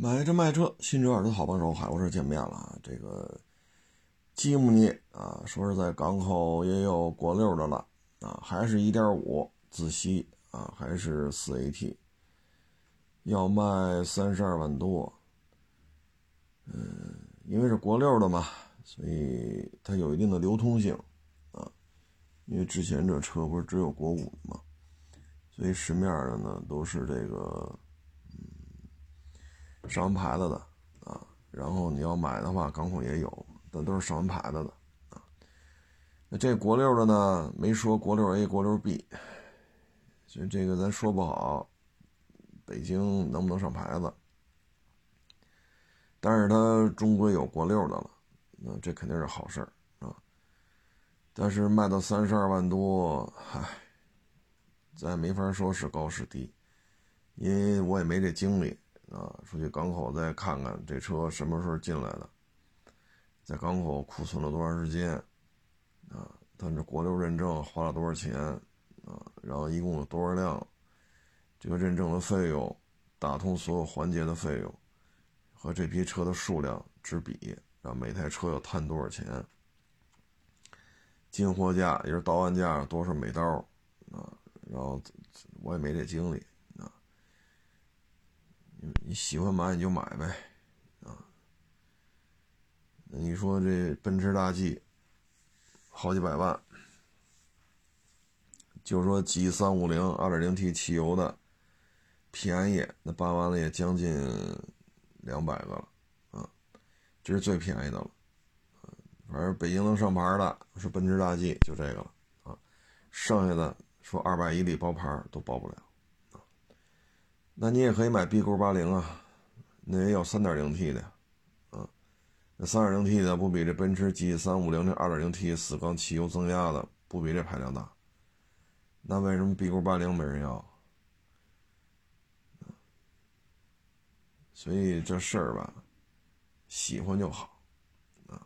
买车卖车，新车二手好帮手，海沃士见面了。这个吉姆尼啊，说是在港口也有国六的了啊，还是一点五自吸啊，还是四 AT，要卖三十二万多。嗯，因为是国六的嘛，所以它有一定的流通性啊。因为之前这车不是只有国五的嘛，所以市面的呢都是这个。上完牌子的啊，然后你要买的话，港口也有，但都是上完牌子的啊。那这国六的呢，没说国六 A、国六 B，所以这个咱说不好，北京能不能上牌子？但是它终归有国六的了，那这肯定是好事儿啊。但是卖到三十二万多，嗨，咱也没法说是高是低，因为我也没这精力。啊，出去港口再看看这车什么时候进来的，在港口库存了多长时间，啊，它这国六认证花了多少钱，啊，然后一共有多少辆，这个认证的费用，打通所有环节的费用，和这批车的数量之比，然后每台车要摊多少钱，进货价也是到岸价多少每刀，啊，然后我也没这精力。你喜欢买你就买呗，啊，你说这奔驰大 G 好几百万，就说 G 三五零二点零 T 汽油的便宜，那办完了也将近两百个了，啊，这是最便宜的了，反正北京能上牌的是奔驰大 G 就这个了，啊，剩下的说二百以里包牌都包不了。那你也可以买 B 勾八零啊，那也有三点零 T 的，啊，那三点零 T 的不比这奔驰 G 三五零这二点零 T 四缸汽油增压的不比这排量大？那为什么 B 勾八零没人要？所以这事儿吧，喜欢就好，啊，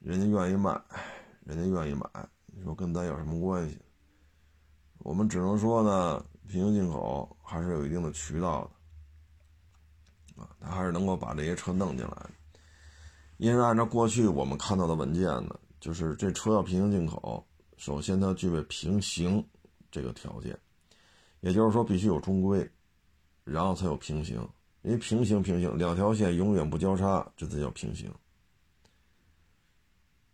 人家愿意卖，人家愿意买，你说跟咱有什么关系？我们只能说呢。平行进口还是有一定的渠道的，啊，他还是能够把这些车弄进来。因为按照过去我们看到的文件呢，就是这车要平行进口，首先它具备平行这个条件，也就是说必须有中规，然后才有平行。因为平行平行两条线永远不交叉，这才叫平行。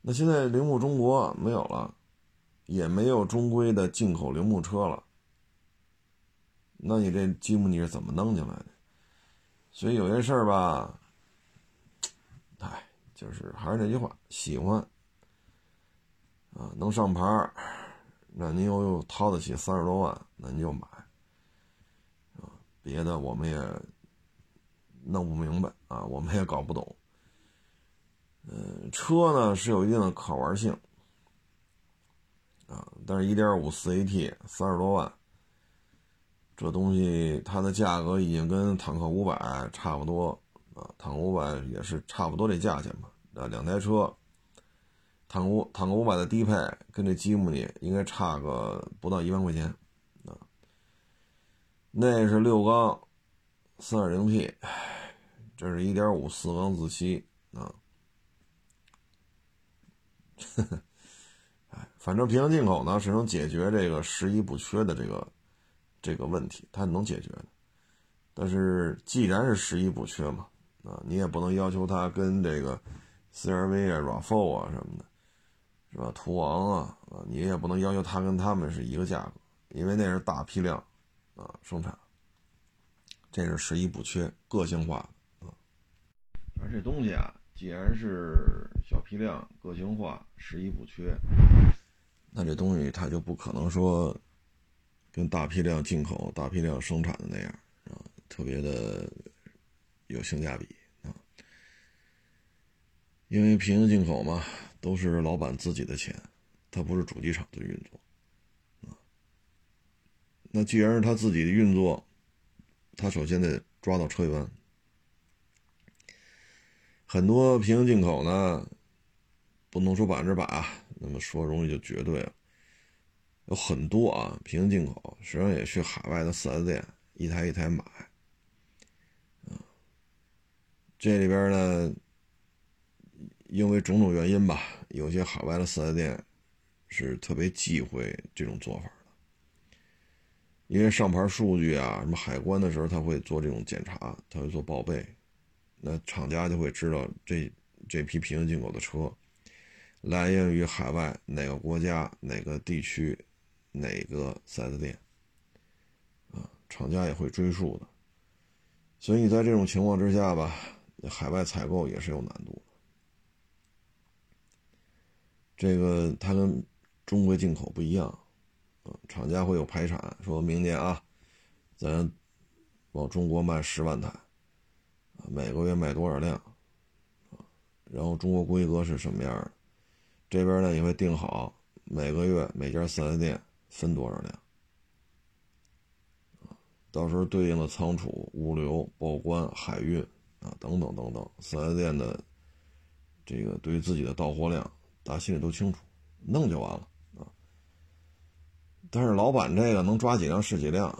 那现在铃木中国没有了，也没有中规的进口铃木车了。那你这积木你是怎么弄进来的？所以有些事儿吧，哎，就是还是那句话，喜欢啊，能上牌，那您又又掏得起三十多万，那您就买啊。别的我们也弄不明白啊，我们也搞不懂。嗯，车呢是有一定的可玩性啊，但是一点五四 AT 三十多万。这东西它的价格已经跟坦克五百差不多啊，坦克五百也是差不多这价钱吧？啊，两台车，坦克坦克五百的低配跟这吉姆尼应该差个不到一万块钱啊。那是六缸，三点零 T，这是一点五四缸自吸啊。哎，反正平行进口呢是能解决这个十一不缺的这个。这个问题它能解决的，但是既然是十一不缺嘛，啊，你也不能要求它跟这个 CRV 啊、RAV4 啊什么的，是吧？途昂啊，啊，你也不能要求它跟他们是一个价格，因为那是大批量啊生产，这是十一不缺，个性化的啊。而这东西啊，既然是小批量、个性化、十一不缺，那这东西它就不可能说。跟大批量进口、大批量生产的那样啊，特别的有性价比啊。因为平行进口嘛，都是老板自己的钱，他不是主机厂的运作啊。那既然是他自己的运作，他首先得抓到车源。很多平行进口呢，不能说百分之百啊，那么说容易就绝对了。有很多啊，平行进口实际上也去海外的四 S 店一台一台买，啊，这里边呢，因为种种原因吧，有些海外的四 S 店是特别忌讳这种做法的，因为上牌数据啊，什么海关的时候他会做这种检查，他会做报备，那厂家就会知道这这批平行进口的车来源于海外哪个国家、哪个地区、哪个四 S 店，啊，厂家也会追溯的。所以你在这种情况之下吧，海外采购也是有难度。这个它跟中国进口不一样，啊，厂家会有排产，说明年啊，咱往中国卖十万台，啊，每个月卖多少辆，啊，然后中国规格是什么样的，这边呢也会定好每个月每家四 S 店分多少辆。到时候对应的仓储、物流、报关、海运啊，等等等等，四 S 店的这个对于自己的到货量，大家心里都清楚，弄就完了啊。但是老板这个能抓几辆是几辆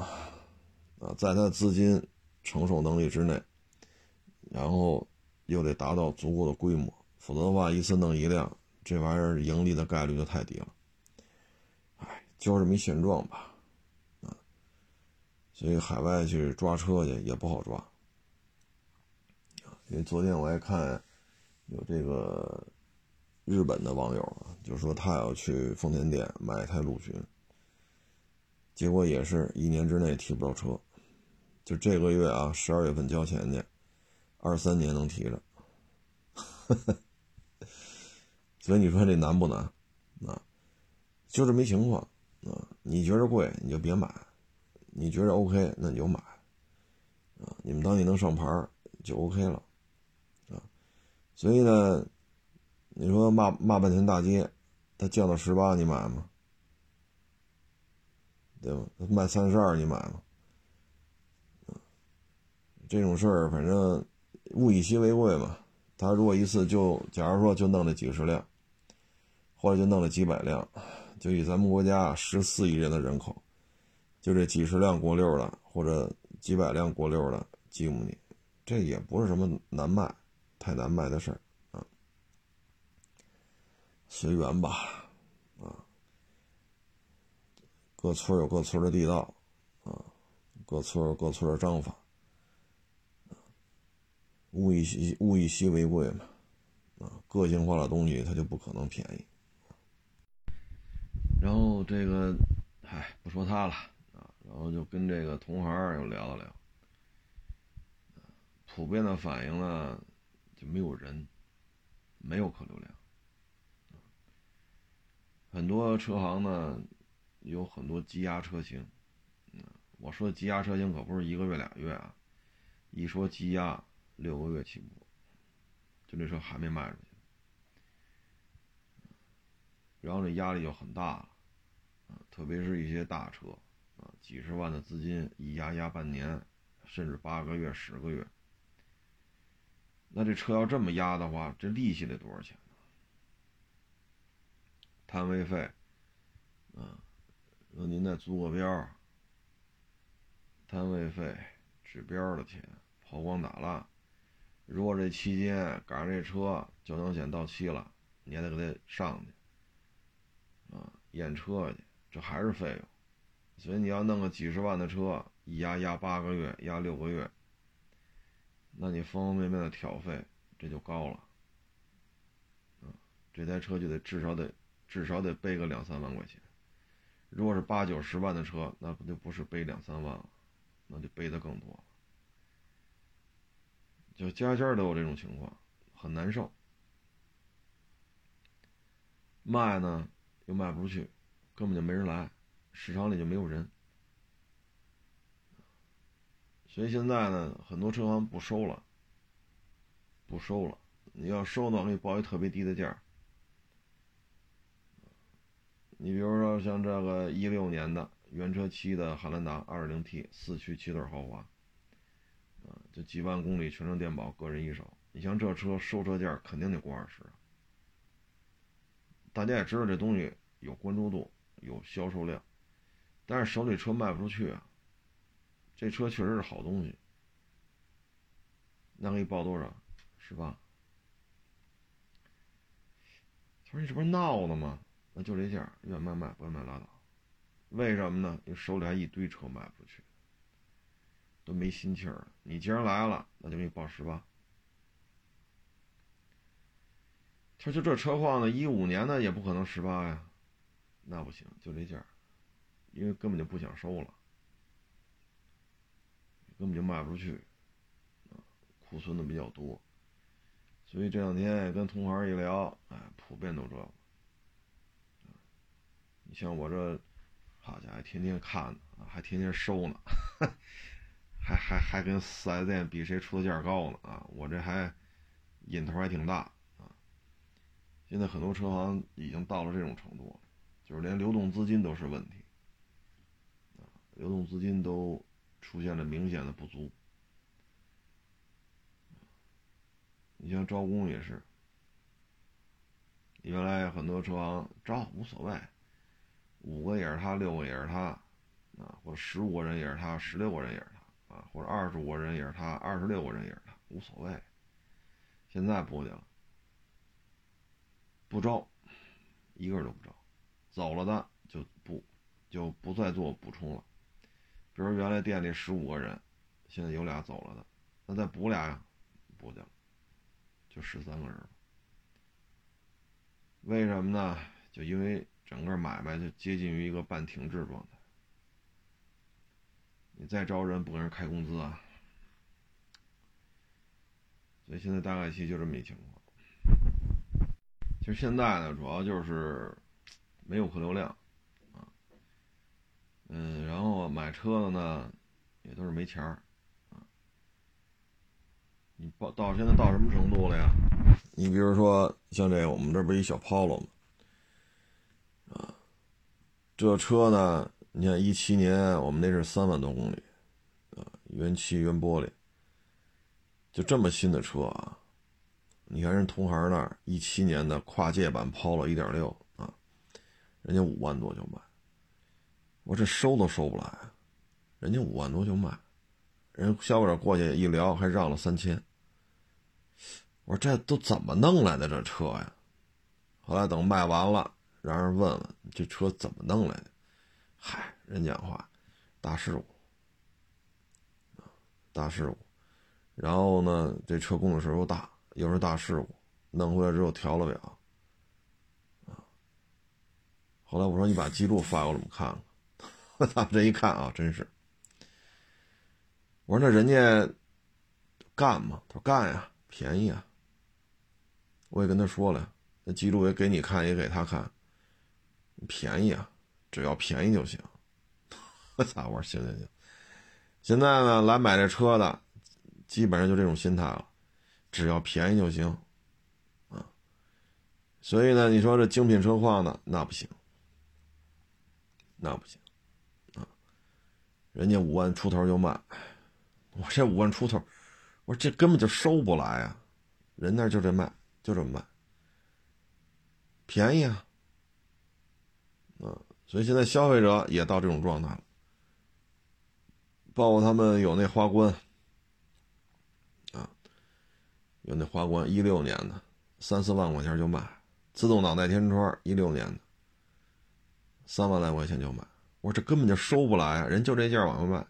啊，在他的资金承受能力之内，然后又得达到足够的规模，否则的话，一次弄一辆，这玩意儿盈利的概率就太低了。就这么一现状吧。所以海外去抓车去也不好抓，因为昨天我还看有这个日本的网友啊，就说他要去丰田店买一台陆巡，结果也是一年之内提不着车，就这个月啊，十二月份交钱去，二三年能提着，所以你说这难不难？啊，就这么一情况啊，你觉着贵你就别买。你觉得 OK，那你就买，啊，你们当地能上牌就 OK 了，啊，所以呢，你说骂骂半天大街，他降到十八，你买吗？对吧？卖三十二，你买吗？这种事儿反正物以稀为贵嘛。他如果一次就，假如说就弄了几十辆，或者就弄了几百辆，就以咱们国家十四亿人的人口。就这几十辆国六的，或者几百辆国六的吉姆尼，这也不是什么难卖、太难卖的事儿啊。随缘吧，啊，各村有各村的地道，啊，各村有各村的章法，物以物以稀为贵嘛，啊，个性化的东西它就不可能便宜。然后这个，唉，不说他了啊。然后就跟这个同行又聊了聊，普遍的反应呢就没有人，没有客流量，很多车行呢有很多积压车型，我说积压车型可不是一个月俩月啊，一说积压六个月起步，就这车还没卖出去，然后这压力就很大了，特别是一些大车。啊几十万的资金一压压半年，甚至八个月、十个月，那这车要这么压的话，这利息得多少钱呢？摊位费，啊，那您再租个标，摊位费、指标的钱、抛光打蜡，如果这期间赶上这车交强险到期了，你还得给他上去，啊，验车去，这还是费用。所以你要弄个几十万的车，一压压八个月，压六个月，那你方方面面的挑费这就高了，这台车就得至少得至少得背个两三万块钱。如果是八九十万的车，那不就不是背两三万了，那就背的更多了。就家家都有这种情况，很难受。卖呢又卖不出去，根本就没人来。市场里就没有人，所以现在呢，很多车行不收了，不收了。你要收呢，可以报一特别低的价。你比如说像这个一六年的原车漆的汉兰达 2.0T 四驱七座豪华，啊，就几万公里全程电保，个人一手。你像这车收车价肯定得过二十。大家也知道这东西有关注度，有销售量。但是手里车卖不出去啊，这车确实是好东西，那给你报多少？十八。他说你这不是闹呢吗？那就这价，愿卖卖，不愿卖拉倒。为什么呢？因为手里还一堆车卖不出去，都没心气儿。你既然来了，那就给你报十八。他说就这车况呢，一五年的也不可能十八呀，那不行，就这价，因为根本就不想收了，根本就卖不出去，啊库存的比较多，所以这两天跟同行一聊，哎，普遍都这个。你像我这，好家伙，天天看呢，还天天收呢，还还还跟四 S 店比谁出的价高呢啊！我这还瘾头还挺大。现在很多车行已经到了这种程度了，就是连流动资金都是问题，啊，流动资金都出现了明显的不足。你像招工也是，原来很多车行招无所谓，五个也是他，六个也是他，啊，或者十五个人也是他，十六个人也是他，啊，或者二十五个人也是他，二十六个人也是他，无所谓。现在不行。不招，一个人都不招，走了的就不就不再做补充了。比如原来店里十五个人，现在有俩走了的，那再补俩呀，补去了，就十三个人了。为什么呢？就因为整个买卖就接近于一个半停滞状态。你再招人，不给人开工资啊？所以现在大概其就这么一情况。其实现在呢，主要就是没有客流量，啊，嗯，然后买车的呢，也都是没钱儿，啊，你到到现在到什么程度了呀？你比如说像这个，我们这不是一小 Polo 吗？啊，这车呢，你看一七年我们那是三万多公里，啊，原漆原玻璃，就这么新的车啊。你看人同行那儿一七年的跨界版 Polo 1.6啊，人家五万多就卖，我这收都收不来，人家五万多就卖，人消费者过去一聊还让了三千，我说这都怎么弄来的这车呀？后来等卖完了，让人问问这车怎么弄来的，嗨，人讲话，大事故，大事故，然后呢，这车公里数又大。又是大事故，弄回来之后调了表，后来我说你把记录发过来我看看，他们这一看啊，真是，我说那人家干吗？他说干呀，便宜啊。我也跟他说了，那记录也给你看，也给他看，便宜啊，只要便宜就行。我操！我说行行行，现在呢，来买这车的，基本上就这种心态了。只要便宜就行，啊，所以呢，你说这精品车况呢，那不行，那不行，啊，人家五万出头就卖，我这五万出头，我说这根本就收不来啊，人那就这卖，就这么卖，便宜啊，啊，所以现在消费者也到这种状态了，包括他们有那花冠。啊有那花冠一六年的，三四万块钱就卖，自动挡带天窗一六年的，三万来块钱就买。我说这根本就收不来啊，人就这价往外卖。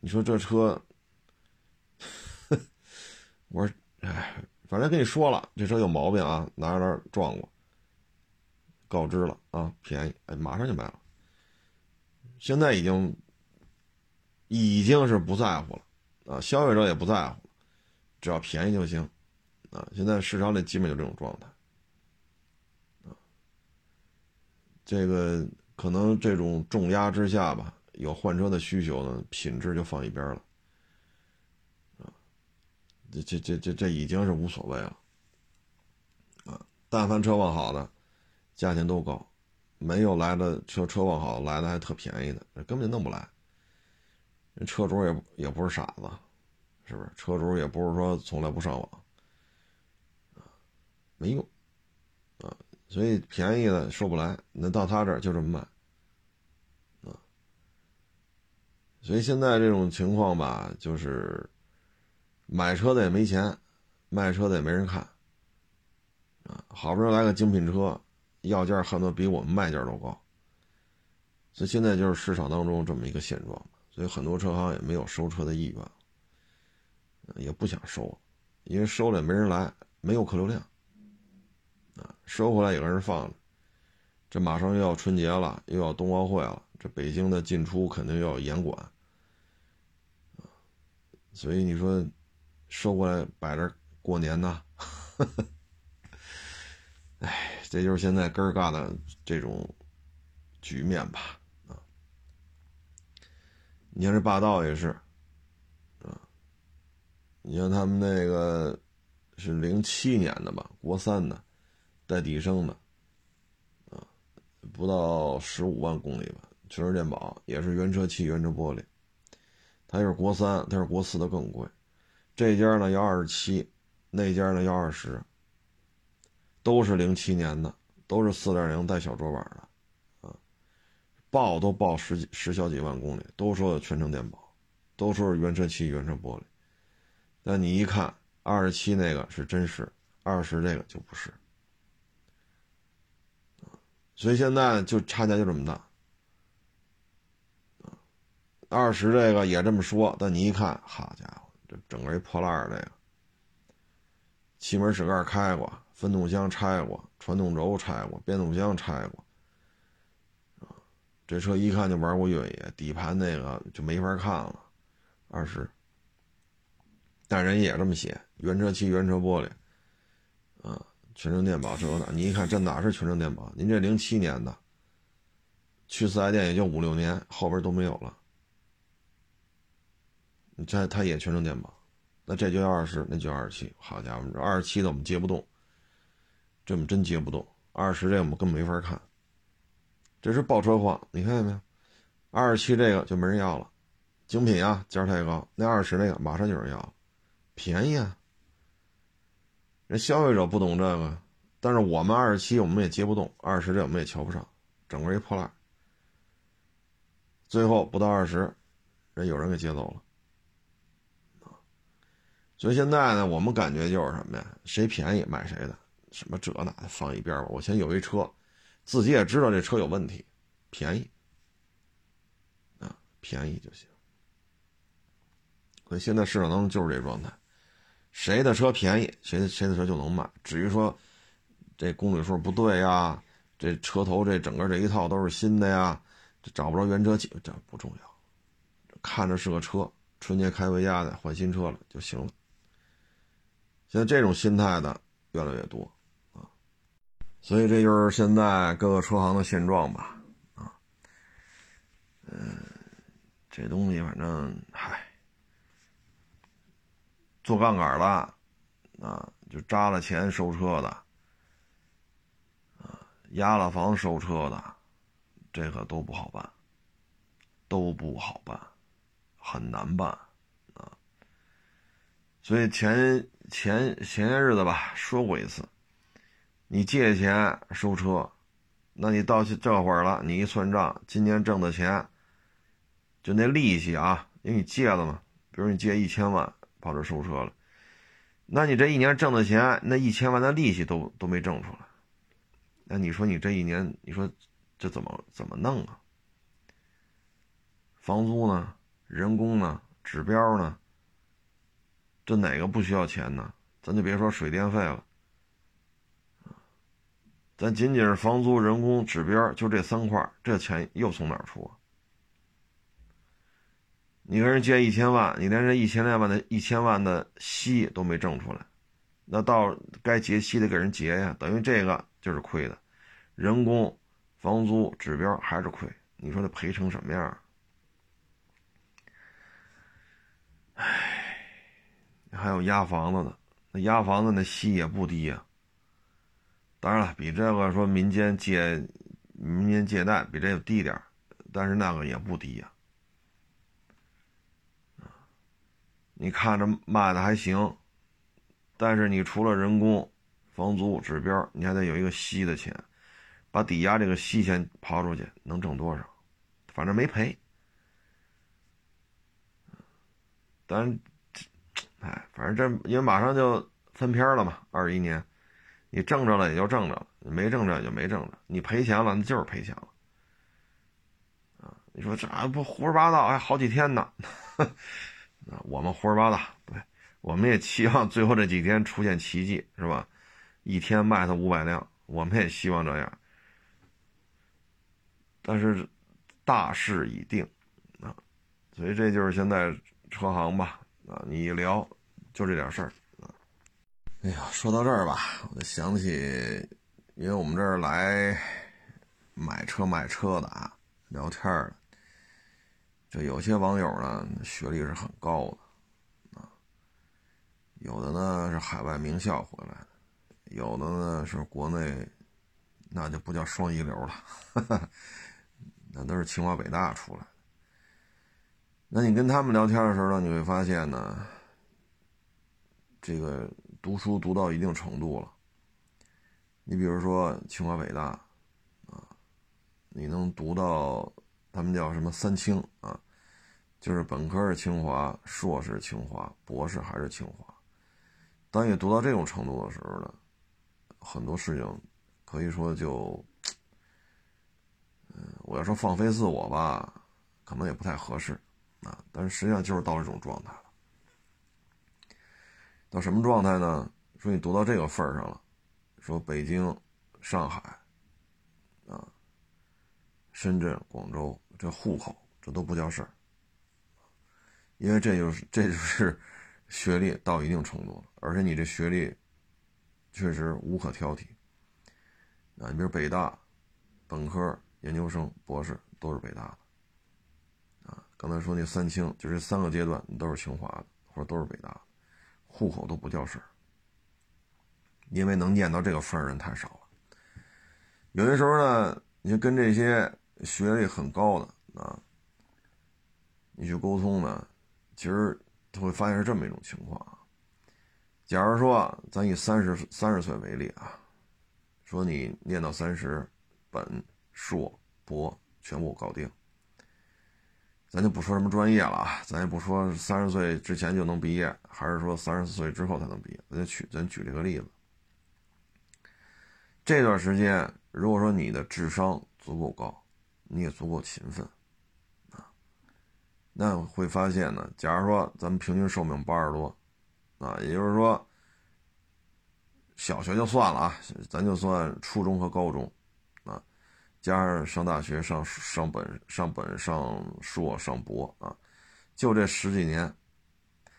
你说这车，我说，哎，反正跟你说了，这车有毛病啊，哪哪撞过，告知了啊，便宜，哎，马上就卖了。现在已经已经是不在乎了。啊，消费者也不在乎，只要便宜就行，啊，现在市场里基本就这种状态，啊，这个可能这种重压之下吧，有换车的需求呢，品质就放一边了，这这这这这已经是无所谓了，啊，但凡车况好的，价钱都高，没有来的车车况好来的还特便宜的，根本就弄不来。车主也也不是傻子，是不是？车主也不是说从来不上网，啊，没用，所以便宜的收不来，那到他这儿就这么卖，啊，所以现在这种情况吧，就是买车的也没钱，卖车的也没人看，啊，好不容易来个精品车，要价恨不得比我们卖价都高。所以现在就是市场当中这么一个现状，所以很多车行也没有收车的意愿，也不想收，因为收了也没人来，没有客流量，收回来有个人放着，这马上又要春节了，又要冬奥会了，这北京的进出肯定要严管，所以你说收过来摆着过年呢，哎，这就是现在根儿嘎的这种局面吧。啊你看这霸道也是，啊，你像他们那个是零七年的吧，国三的，带底升的，啊，不到十五万公里吧，全是电保，也是原车漆、原车玻璃。它是国三，它是国四的更贵。这家呢要二十七，那家呢要二十，都是零七年的，都是四点零带小桌板的。报都报十几十小几万公里，都说全程电保，都说是原车漆、原车玻璃。但你一看，二十七那个是真实，二十这个就不是。所以现在就差价就这么大。二十这个也这么说，但你一看，好家伙，这整个一破烂儿这个，气门室盖开过，分动箱拆过，传动轴拆过，变速箱拆过。这车一看就玩过越野，底盘那个就没法看了，二十。但人也这么写，原车漆、原车玻璃，啊，全程电保，这个那。你一看这哪是全程电保？您这零七年的，去四 S 店也就五六年，后边都没有了。你这他也全程电保，那这就要二十，那就二十七。好家伙，这二十七的我们接不动，这我们真接不动。二十这我们根本没法看。这是爆车况，你看见没有？二十七这个就没人要了，精品啊，价太高。那二十那个马上有人要，便宜啊。人消费者不懂这个，但是我们二十七我们也接不动，二十这我们也瞧不上，整个一破烂。最后不到二十，人有人给接走了。所以现在呢，我们感觉就是什么呀？谁便宜买谁的，什么这那的放一边吧。我先有一车。自己也知道这车有问题，便宜啊，便宜就行。所以现在市场当中就是这状态，谁的车便宜，谁的谁的车就能卖。至于说这公里数不对呀，这车头这整个这一套都是新的呀，这找不着原车漆，这不重要，看着是个车，春节开回家的换新车了就行了。现在这种心态的越来越多啊。所以这就是现在各个车行的现状吧，啊，嗯，这东西反正嗨，做杠杆的，啊，就扎了钱收车的，啊，押了房收车的，这个都不好办，都不好办，很难办，啊，所以前前前些日子吧说过一次。你借钱收车，那你到这会儿了，你一算账，今年挣的钱，就那利息啊，因为你借了嘛，比如你借一千万跑这收车了，那你这一年挣的钱，那一千万的利息都都没挣出来，那你说你这一年，你说这怎么怎么弄啊？房租呢？人工呢？指标呢？这哪个不需要钱呢？咱就别说水电费了。咱仅仅是房租、人工、指标，就这三块，这钱又从哪儿出啊？你跟人借一千万，你连这一千来万的一千万的息都没挣出来，那到该结息的给人结呀，等于这个就是亏的，人工、房租、指标还是亏，你说他赔成什么样？唉，还有押房子的，那押房子那息也不低呀。当然了，比这个说民间借、民间借贷比这个低点但是那个也不低呀。你看着卖的还行，但是你除了人工、房租、指标，你还得有一个息的钱，把抵押这个息钱抛出去，能挣多少？反正没赔。但，哎，反正这因为马上就分片了嘛，二一年，你挣着了也就挣着了，没挣着也就没挣着，你赔钱了那就是赔钱了。啊，你说这还不胡说八道，还好几天呢。啊，我们胡说八道，对，我们也期望最后这几天出现奇迹，是吧？一天卖他五百辆，我们也希望这样。但是大势已定，啊，所以这就是现在车行吧，啊，你一聊就这点事儿，啊，哎呀，说到这儿吧，我就想起，因为我们这儿来买车卖车的啊，聊天的。就有些网友呢，学历是很高的，啊，有的呢是海外名校回来的，有的呢是国内，那就不叫双一流了，那都是清华北大出来的。那你跟他们聊天的时候呢，你会发现呢，这个读书读到一定程度了，你比如说清华北大，啊，你能读到。他们叫什么三清啊？就是本科是清华，硕士清华，博士还是清华。当你读到这种程度的时候呢，很多事情可以说就，嗯，我要说放飞自我吧，可能也不太合适啊。但是实际上就是到这种状态了。到什么状态呢？说你读到这个份儿上了，说北京、上海，啊，深圳、广州。这户口这都不叫事儿，因为这就是这就是学历到一定程度了，而且你这学历确实无可挑剔。啊，你比如北大，本科、研究生、博士都是北大的，啊，刚才说那三清，就这三个阶段你都是清华的，或者都是北大的，户口都不叫事儿，因为能念到这个份儿人太少了。有些时候呢，你就跟这些。学历很高的啊，你去沟通呢，其实他会发现是这么一种情况啊。假如说咱以三十三十岁为例啊，说你念到三十，本硕博全部搞定，咱就不说什么专业了啊，咱也不说三十岁之前就能毕业，还是说三十岁之后才能毕业，咱就举咱举这个例子。这段时间，如果说你的智商足够高，你也足够勤奋，那会发现呢。假如说咱们平均寿命八十多，啊，也就是说，小学就算了啊，咱就算初中和高中，啊，加上上大学、上上本、上本、上硕、上博啊，就这十几年，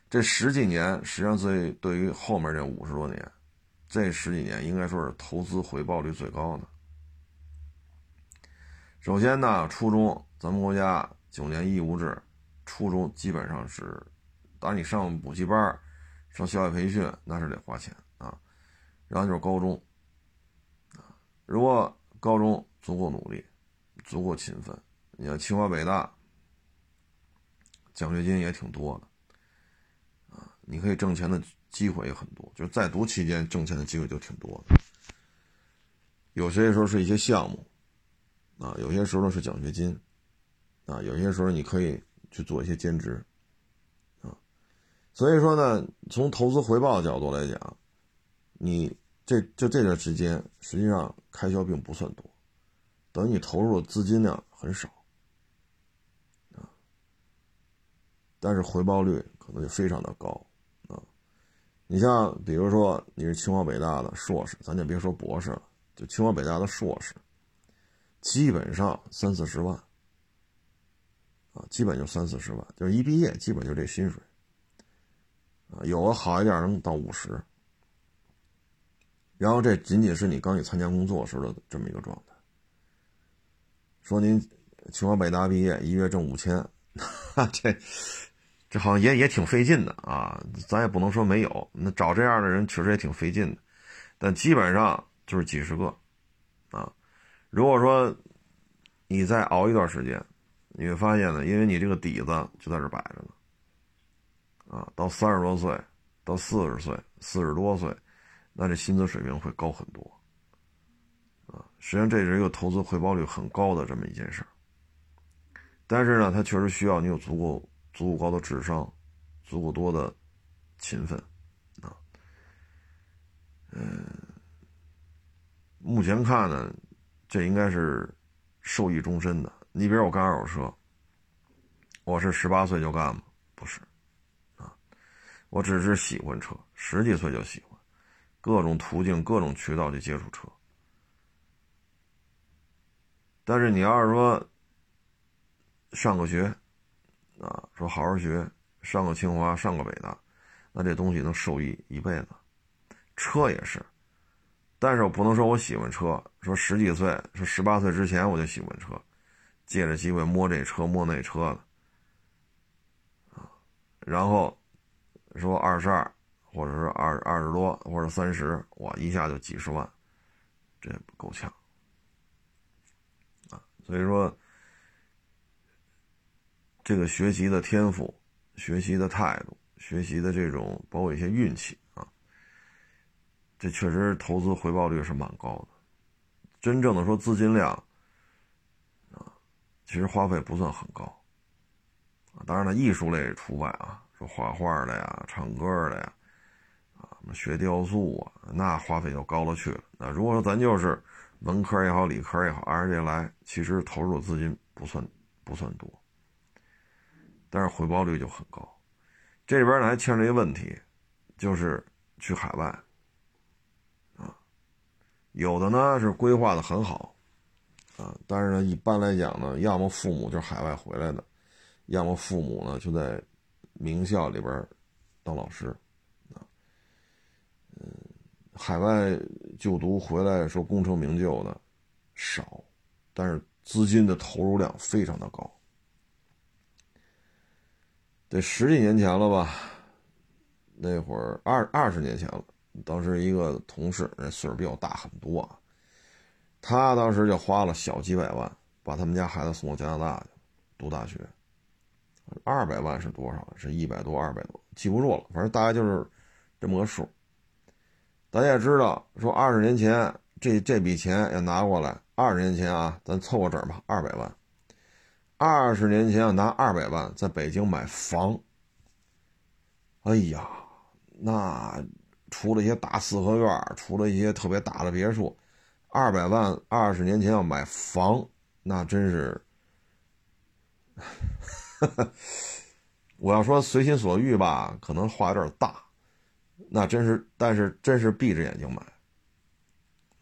这十几年实际上最对于后面这五十多年，这十几年应该说是投资回报率最高的。首先呢，初中咱们国家九年义务制，初中基本上是，打你上补习班、上校外培训，那是得花钱啊。然后就是高中，啊，如果高中足够努力，足够勤奋，你看清华北大，奖学金也挺多的，啊，你可以挣钱的机会也很多，就是在读期间挣钱的机会就挺多的。有些时候是一些项目。啊，有些时候是奖学金，啊，有些时候你可以去做一些兼职，啊，所以说呢，从投资回报的角度来讲，你这就这段时间实际上开销并不算多，等于你投入的资金量很少，啊，但是回报率可能就非常的高，啊，你像比如说你是清华北大的硕士，咱就别说博士了，就清华北大的硕士。基本上三四十万，啊，基本就三四十万，就是一毕业基本就这薪水，啊，有的好一点能到五十，然后这仅仅是你刚一参加工作时的这么一个状态。说您清华北大毕业，一月挣五千，这这好像也也挺费劲的啊，咱也不能说没有，那找这样的人确实也挺费劲的，但基本上就是几十个，啊。如果说你再熬一段时间，你会发现呢，因为你这个底子就在这摆着呢，啊，到三十多岁，到四十岁、四十多岁，那这薪资水平会高很多，啊，实际上这是一个投资回报率很高的这么一件事儿。但是呢，它确实需要你有足够足够高的智商，足够多的勤奋啊。嗯，目前看呢，这应该是受益终身的。你比如我干二手车，我是十八岁就干吗？不是，啊，我只是喜欢车，十几岁就喜欢，各种途径、各种渠道去接触车。但是你要是说上个学，啊，说好好学，上个清华，上个北大，那这东西能受益一辈子。车也是，但是我不能说我喜欢车，说十几岁，说十八岁之前我就喜欢车，借着机会摸这车摸那车的，啊，然后说二十二，或者是二二十多，或者三十，哇，一下就几十万，这够呛啊。所以说，这个学习的天赋、学习的态度、学习的这种，包括一些运气啊，这确实投资回报率是蛮高的。真正的说资金量，其实花费不算很高啊。当然了，艺术类除外啊，说画画的呀、唱歌的呀，啊，学雕塑啊，那花费就高了去了。那如果说咱就是。文科也好，理科也好，按这来，其实投入资金不算不算多，但是回报率就很高。这边呢还牵着一个问题，就是去海外啊，有的呢是规划的很好啊，但是呢一般来讲呢，要么父母就是海外回来的，要么父母呢就在名校里边当老师啊，嗯。海外就读回来说功成名就的少，但是资金的投入量非常的高。得十几年前了吧？那会儿二二十年前了。当时一个同事，人岁数比我大很多啊，他当时就花了小几百万，把他们家孩子送到加拿大去读大学。二百万是多少？是一百多、二百多，记不住了。反正大概就是这么个数。大家也知道，说二十年前这这笔钱要拿过来，二十年前啊，咱凑个整吧，二百万。二十年前要拿二百万在北京买房，哎呀，那除了一些大四合院，除了一些特别大的别墅，二百万二十年前要买房，那真是，我要说随心所欲吧，可能话有点大。那真是，但是真是闭着眼睛买，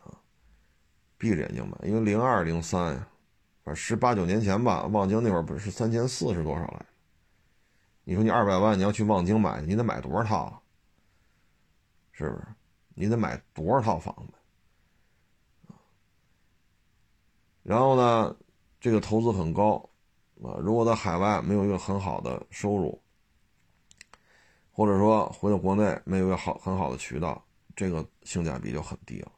啊，闭着眼睛买，因为零二零三呀，十八九年前吧，望京那会儿不是三千四是多少来？你说你二百万你要去望京买，你得买多少套？是不是？你得买多少套房子？然后呢，这个投资很高，啊，如果在海外没有一个很好的收入。或者说回到国内没有一个好很好的渠道，这个性价比就很低了。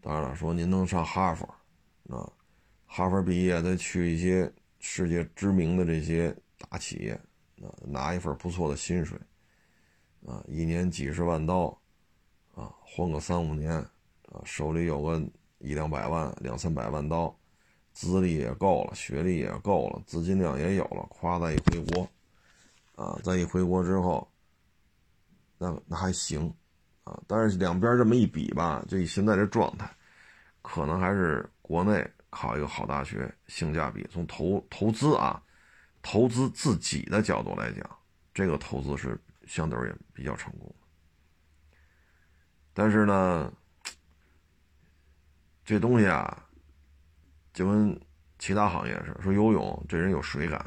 当然了，说您能上哈佛，啊，哈佛毕业再去一些世界知名的这些大企业，啊，拿一份不错的薪水，啊，一年几十万刀，啊，混个三五年，啊，手里有个一两百万、两三百万刀，资历也够了，学历也够了，资金量也有了，夸再一回国。啊，再一回国之后，那那还行，啊，但是两边这么一比吧，就以现在这状态，可能还是国内考一个好大学性价比，从投投资啊，投资自己的角度来讲，这个投资是相对而言比较成功的。但是呢，这东西啊，就跟其他行业似的，说游泳这人有水感。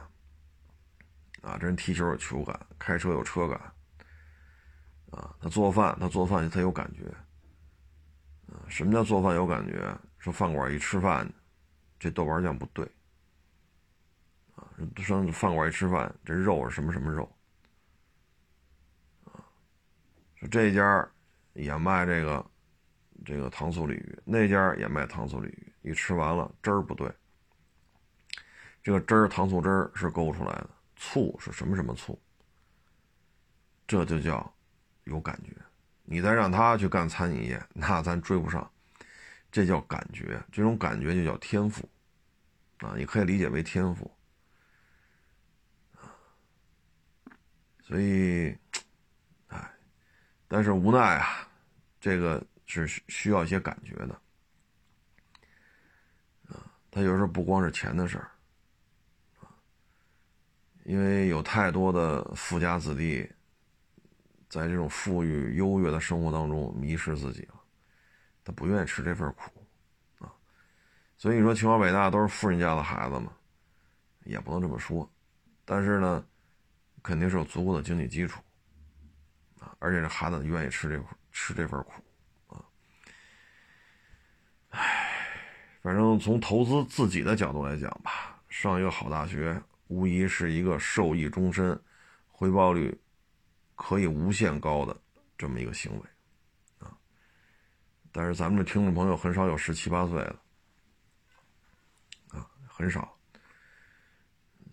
啊，这人踢球有球感，开车有车感，啊，他做饭，他做饭他有感觉，啊，什么叫做饭有感觉？说饭馆一吃饭，这豆瓣酱不对，啊，说饭馆一吃饭，这肉是什么什么肉，啊，说这家也卖这个这个糖醋鲤鱼，那家也卖糖醋鲤鱼，一吃完了汁儿不对，这个汁儿糖醋汁儿是勾出来的。醋是什么什么醋？这就叫有感觉。你再让他去干餐饮业，那咱追不上。这叫感觉，这种感觉就叫天赋啊！你可以理解为天赋啊。所以，哎，但是无奈啊，这个是需要一些感觉的，啊，他有时候不光是钱的事儿，啊，因为有太多的富家子弟，在这种富裕优越的生活当中迷失自己了，他不愿意吃这份苦，啊，所以你说清华北大都是富人家的孩子嘛，也不能这么说，但是呢。肯定是有足够的经济基础，啊，而且这孩子愿意吃这吃这份苦，啊，唉，反正从投资自己的角度来讲吧，上一个好大学无疑是一个受益终身、回报率可以无限高的这么一个行为，啊，但是咱们的听众朋友很少有十七八岁的，啊，很少，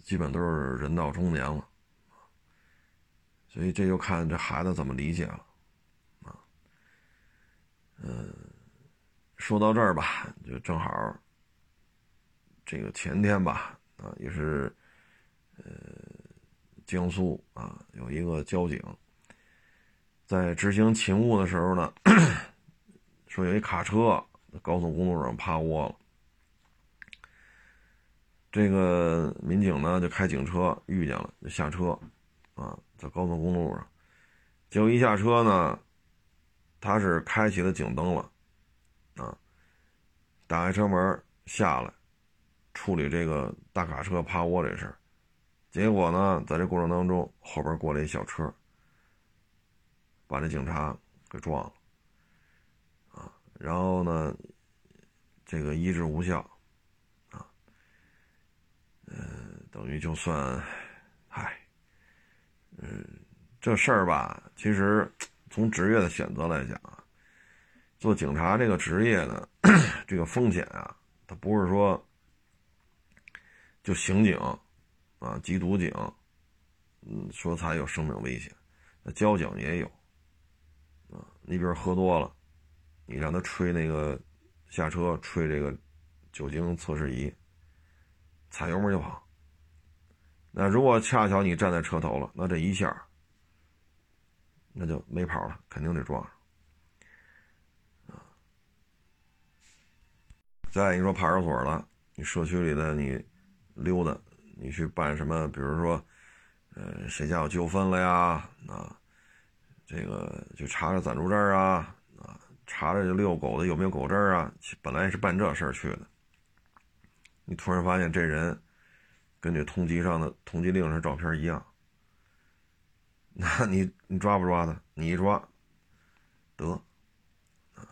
基本都是人到中年了。所以这就看这孩子怎么理解了，啊，嗯，说到这儿吧，就正好，这个前天吧，啊，也是，呃，江苏啊，有一个交警在执行勤务的时候呢，说有一卡车在高速公路上趴窝了，这个民警呢就开警车遇见了，就下车，啊。在高速公路上，结果一下车呢，他是开启了警灯了，打开车门下来，处理这个大卡车趴窝这事儿，结果呢，在这过程当中，后边过来一小车，把这警察给撞了，啊，然后呢，这个医治无效，啊，呃，等于就算，唉。嗯，这事儿吧，其实从职业的选择来讲啊，做警察这个职业呢，这个风险啊，它不是说就刑警啊、缉毒警，嗯，说才有生命危险，那交警也有啊。你比如喝多了，你让他吹那个下车吹这个酒精测试仪，踩油门就跑。那如果恰巧你站在车头了，那这一下，那就没跑了，肯定得撞上。再你说派出所了，你社区里的你溜达，你去办什么？比如说，呃，谁家有纠纷了呀？啊，这个就查查暂住证啊，啊，查查这遛狗的有没有狗证啊？本来是办这事儿去的，你突然发现这人。跟这通缉上的通缉令上照片一样，那你你抓不抓他？你一抓，得，啊，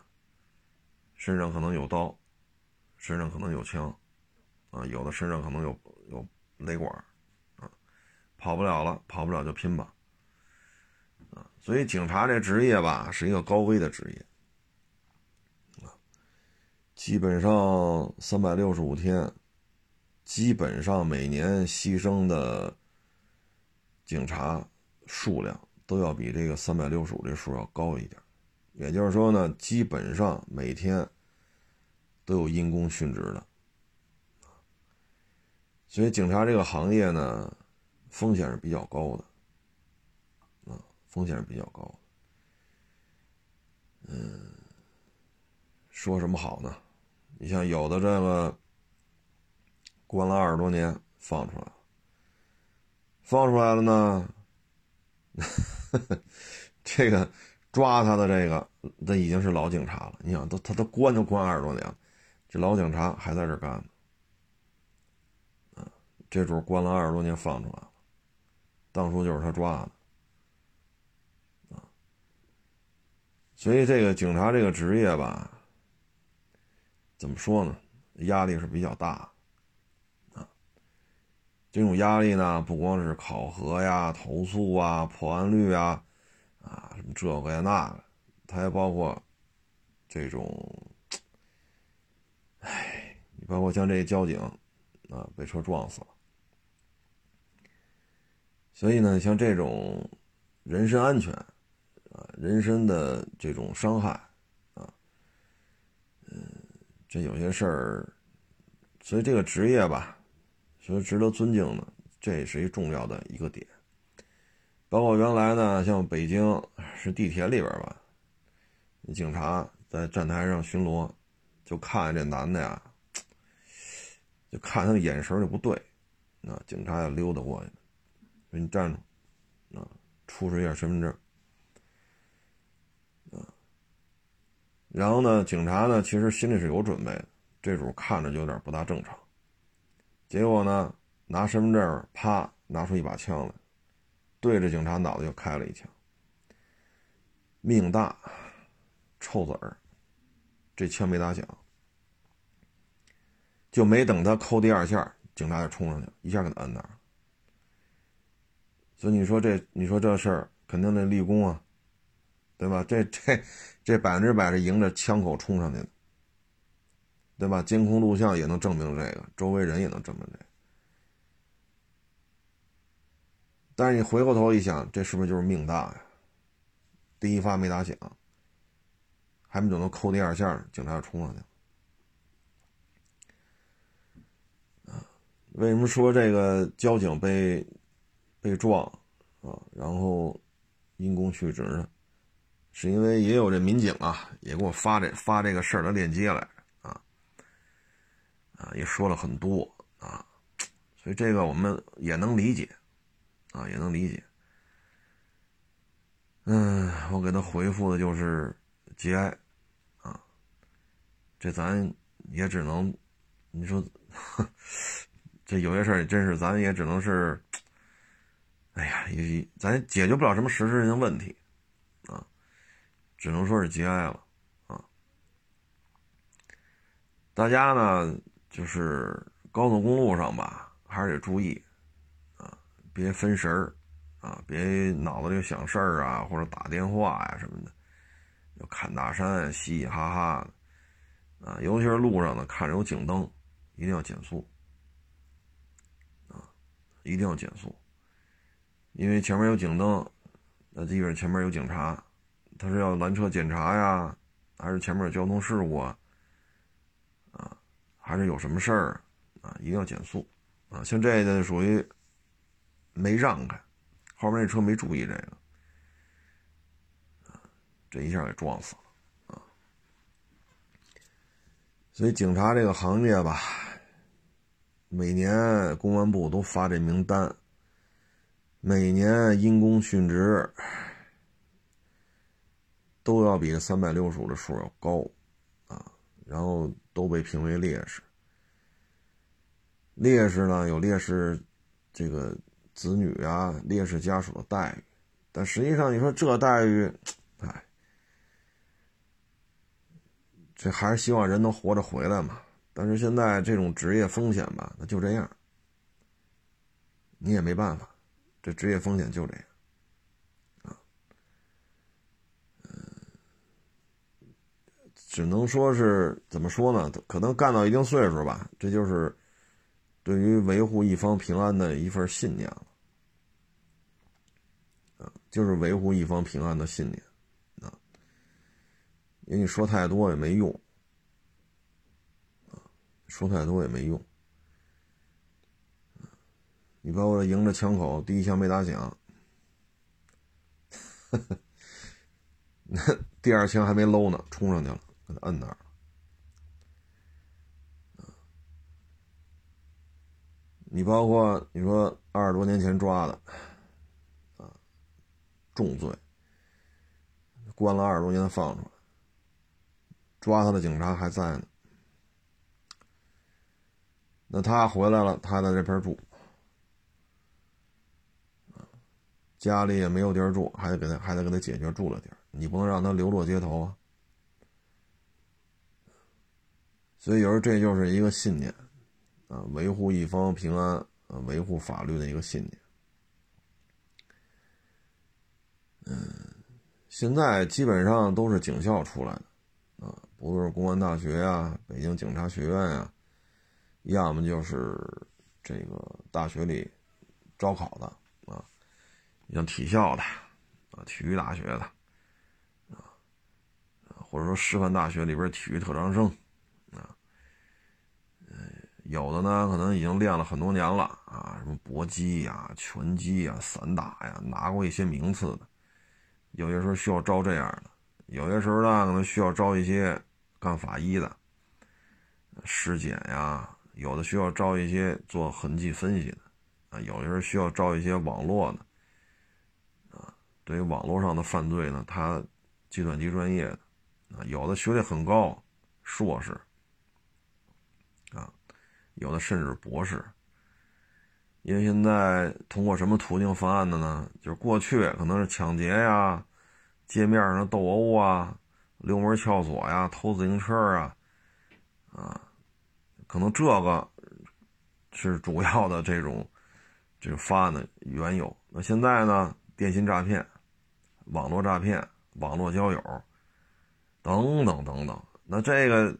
身上可能有刀，身上可能有枪，啊，有的身上可能有有雷管，啊，跑不了了，跑不了就拼吧，啊，所以警察这职业吧是一个高危的职业，啊，基本上三百六十五天。基本上每年牺牲的警察数量都要比这个三百六十五这数要高一点，也就是说呢，基本上每天都有因公殉职的，所以警察这个行业呢，风险是比较高的，啊，风险是比较高的，嗯，说什么好呢？你像有的这个。关了二十多年，放出来了。放出来了呢，这个抓他的这个，那已经是老警察了。你想，都他都关就关二十多年了，老警察还在这干呢。这主关了二十多年，放出来了，当初就是他抓的。啊，所以这个警察这个职业吧，怎么说呢？压力是比较大。啊这种压力呢，不光是考核呀、投诉啊、破案率啊，啊，什么这个呀那个，它还包括这种，唉，你包括像这交警啊，被车撞死了，所以呢，像这种人身安全啊、人身的这种伤害啊，嗯，这有些事儿，所以这个职业吧。所以值得尊敬的，这也是一重要的一个点，包括原来呢，像北京是地铁里边吧，警察在站台上巡逻，就看这男的呀，就看他的眼神就不对，那警察也溜达过去，说你站住，啊，出示一下身份证，啊，然后呢，警察呢其实心里是有准备的，这主看着就有点不大正常，结果呢，拿身份证，啪，拿出一把枪来。对着警察脑袋就开了一枪，命大，臭子儿，这枪没打响，就没等他扣第二下，警察就冲上去，一下给他摁那儿。所以你说这，你说这事儿肯定得立功啊，对吧？这这这百分之百是迎着枪口冲上去的，对吧？监控录像也能证明这个，周围人也能证明这个。但是你回过头一想，这是不是就是命大呀？第一发没打响，还没等到扣第二下，警察就冲上去了。啊，为什么说这个交警被被撞啊？然后因公殉职呢？是因为也有这民警啊，也给我发这发这个事儿的链接来啊啊，也说了很多啊，所以这个我们也能理解。啊，也能理解。嗯，我给他回复的就是节哀，啊，这咱也只能，你说，这有些事儿真是咱也只能是，哎呀，也咱解决不了什么实质性问题，啊，只能说是节哀了，啊，大家呢就是高速公路上吧，还是得注意。啊别分神儿，啊，别脑子里想事儿啊，或者打电话呀什么的，要看大山，嘻嘻哈哈的，啊，尤其是路上呢，看着有警灯，一定要减速，啊，一定要减速，因为前面有警灯，那基本上前面有警察，他是要拦车检查呀，还是前面有交通事故啊，啊，还是有什么事儿啊，一定要减速，啊，像这个属于。没让开，后面那车没注意这个，这一下给撞死了啊！所以警察这个行业吧，每年公安部都发这名单，每年因公殉职都要比三百六十五的数要高啊，然后都被评为烈士。烈士呢，有烈士这个。子女啊，烈士家属的待遇，但实际上你说这待遇，哎，这还是希望人能活着回来嘛。但是现在这种职业风险吧，那就这样，你也没办法，这职业风险就这样，啊，只能说是怎么说呢？可能干到一定岁数吧，这就是对于维护一方平安的一份信念了。就是维护一方平安的信念，因为你说太多也没用，说太多也没用，你包括迎着枪口，第一枪没打响，那第二枪还没搂呢，冲上去了，给他摁那儿了，你包括你说二十多年前抓的。重罪，关了二十多年放出来，抓他的警察还在呢。那他回来了，他在这边住，家里也没有地儿住，还得给他，还得给他解决住了地儿。你不能让他流落街头啊。所以有时候这就是一个信念，啊，维护一方平安，啊，维护法律的一个信念。嗯，现在基本上都是警校出来的，不论是公安大学呀、北京警察学院呀，要么就是这个大学里招考的啊，像体校的啊、体育大学的啊，或者说师范大学里边体育特长生啊，有的呢可能已经练了很多年了啊，什么搏击呀、拳击呀、散打呀，拿过一些名次的。有些时候需要招这样的，有些时候呢可能需要招一些干法医的、尸检呀，有的需要招一些做痕迹分析的，啊，有的时候需要招一些网络的，啊，对于网络上的犯罪呢，他计算机专业的，啊，有的学历很高，硕士，啊，有的甚至博士。因为现在通过什么途径犯案的呢？就是过去可能是抢劫呀、街面上斗殴啊、溜门撬锁呀、偷自行车啊，啊，可能这个是主要的这种这个发案的缘由。那现在呢，电信诈骗、网络诈骗、网络交友等等等等，那这个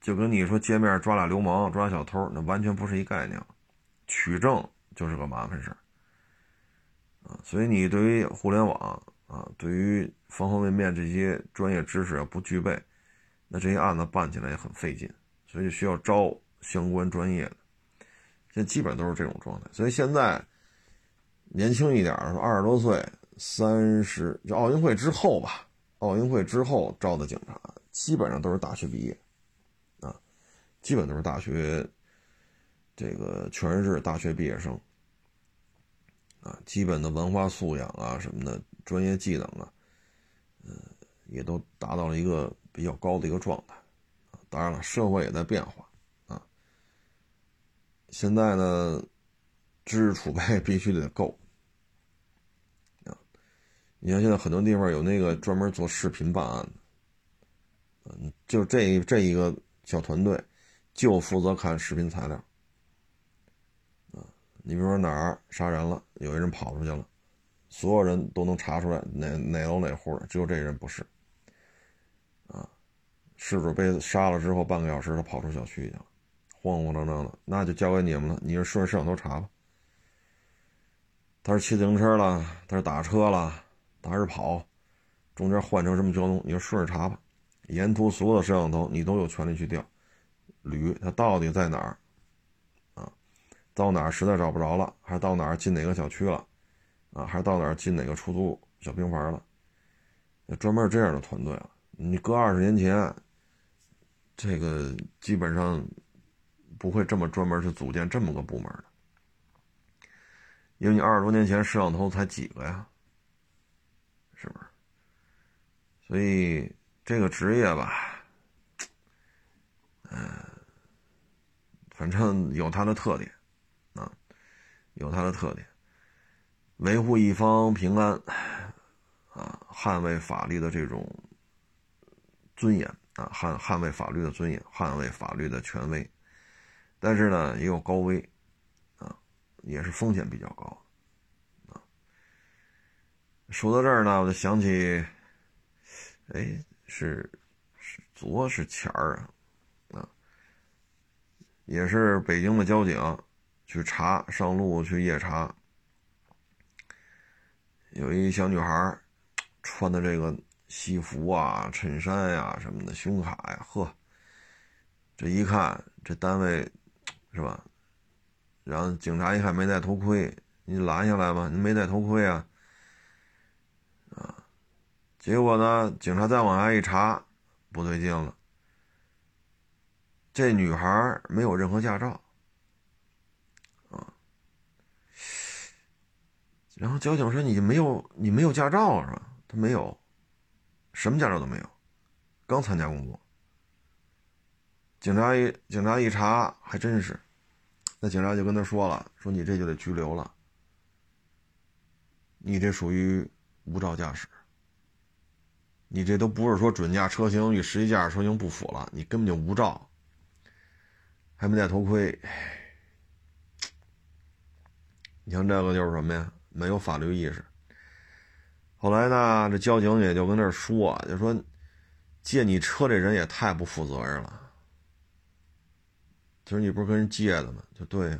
就跟你说街面抓俩流氓、抓小偷，那完全不是一概念。取证就是个麻烦事，啊，所以你对于互联网啊，对于方方面面这些专业知识啊不具备，那这些案子办起来也很费劲，所以需要招相关专业的。现在基本都是这种状态，所以现在年轻一点儿，说二十多岁、三十，就奥运会之后吧，奥运会之后招的警察，基本上都是大学毕业，啊，基本都是大学。这个全是大学毕业生，啊，基本的文化素养啊什么的，专业技能啊，嗯，也都达到了一个比较高的一个状态，当然了，社会也在变化，啊，现在呢，知识储备 必须得够，啊，你看现在很多地方有那个专门做视频办案的，嗯，就这这一个小团队，就负责看视频材料。你比如说哪儿杀人了，有一人跑出去了，所有人都能查出来哪哪楼哪户的，只有这人不是。啊，失主被杀了之后半个小时，他跑出小区去了，慌慌张张的，那就交给你们了，你就顺着摄像头查吧。他是骑自行车了，他是打车了，他是跑，中间换成什么交通，你就顺着查吧。沿途所有的摄像头你都有权利去调，捋他到底在哪儿。啊到哪儿实在找不着了，还是到哪儿进哪个小区了，啊，还是到哪儿进哪个出租小平房了？专门这样的团队了。你搁二十年前，这个基本上不会这么专门去组建这么个部门的，因为你二十多年前摄像头才几个呀，是不是？所以这个职业吧，嗯，反正有它的特点。啊有它的特点，维护一方平安，啊，捍卫法律的这种尊严啊，捍捍卫法律的尊严，捍卫法律的权威，但是呢，也有高危，啊，也是风险比较高，啊。说到这儿呢，我就想起，哎，是是昨是前儿啊，啊，也是北京的交警。去查上路去夜查，有一小女孩穿的这个西服啊、衬衫呀什么的，胸卡呀，呵，这一看这单位是吧？然后警察一看没戴头盔，你拦下来吧，你没戴头盔啊，啊，结果呢，警察再往下一查，不对劲了，这女孩没有任何驾照。然后交警说：“你没有，你没有驾照是吧？”他没有，什么驾照都没有，刚参加工作。警察一警察一查，还真是，那警察就跟他说了：“说你这就得拘留了，你这属于无照驾驶，你这都不是说准驾车型与实际驾驶车型不符了，你根本就无照，还没戴头盔。你像这个就是什么呀？”没有法律意识。后来呢，这交警也就跟那说，就说借你车这人也太不负责任了。就是你不是跟人借的吗？就对，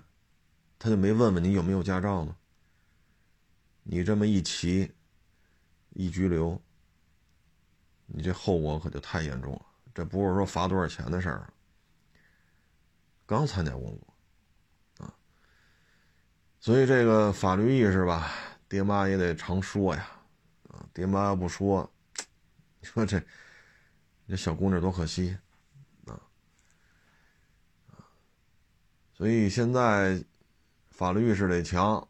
他就没问问你有没有驾照吗。你这么一骑，一拘留，你这后果可就太严重了。这不是说罚多少钱的事儿。刚参加工作，所以这个法律意识吧，爹妈也得常说呀，啊，爹妈要不说，你说这这小姑娘多可惜，啊，所以现在法律意识得强，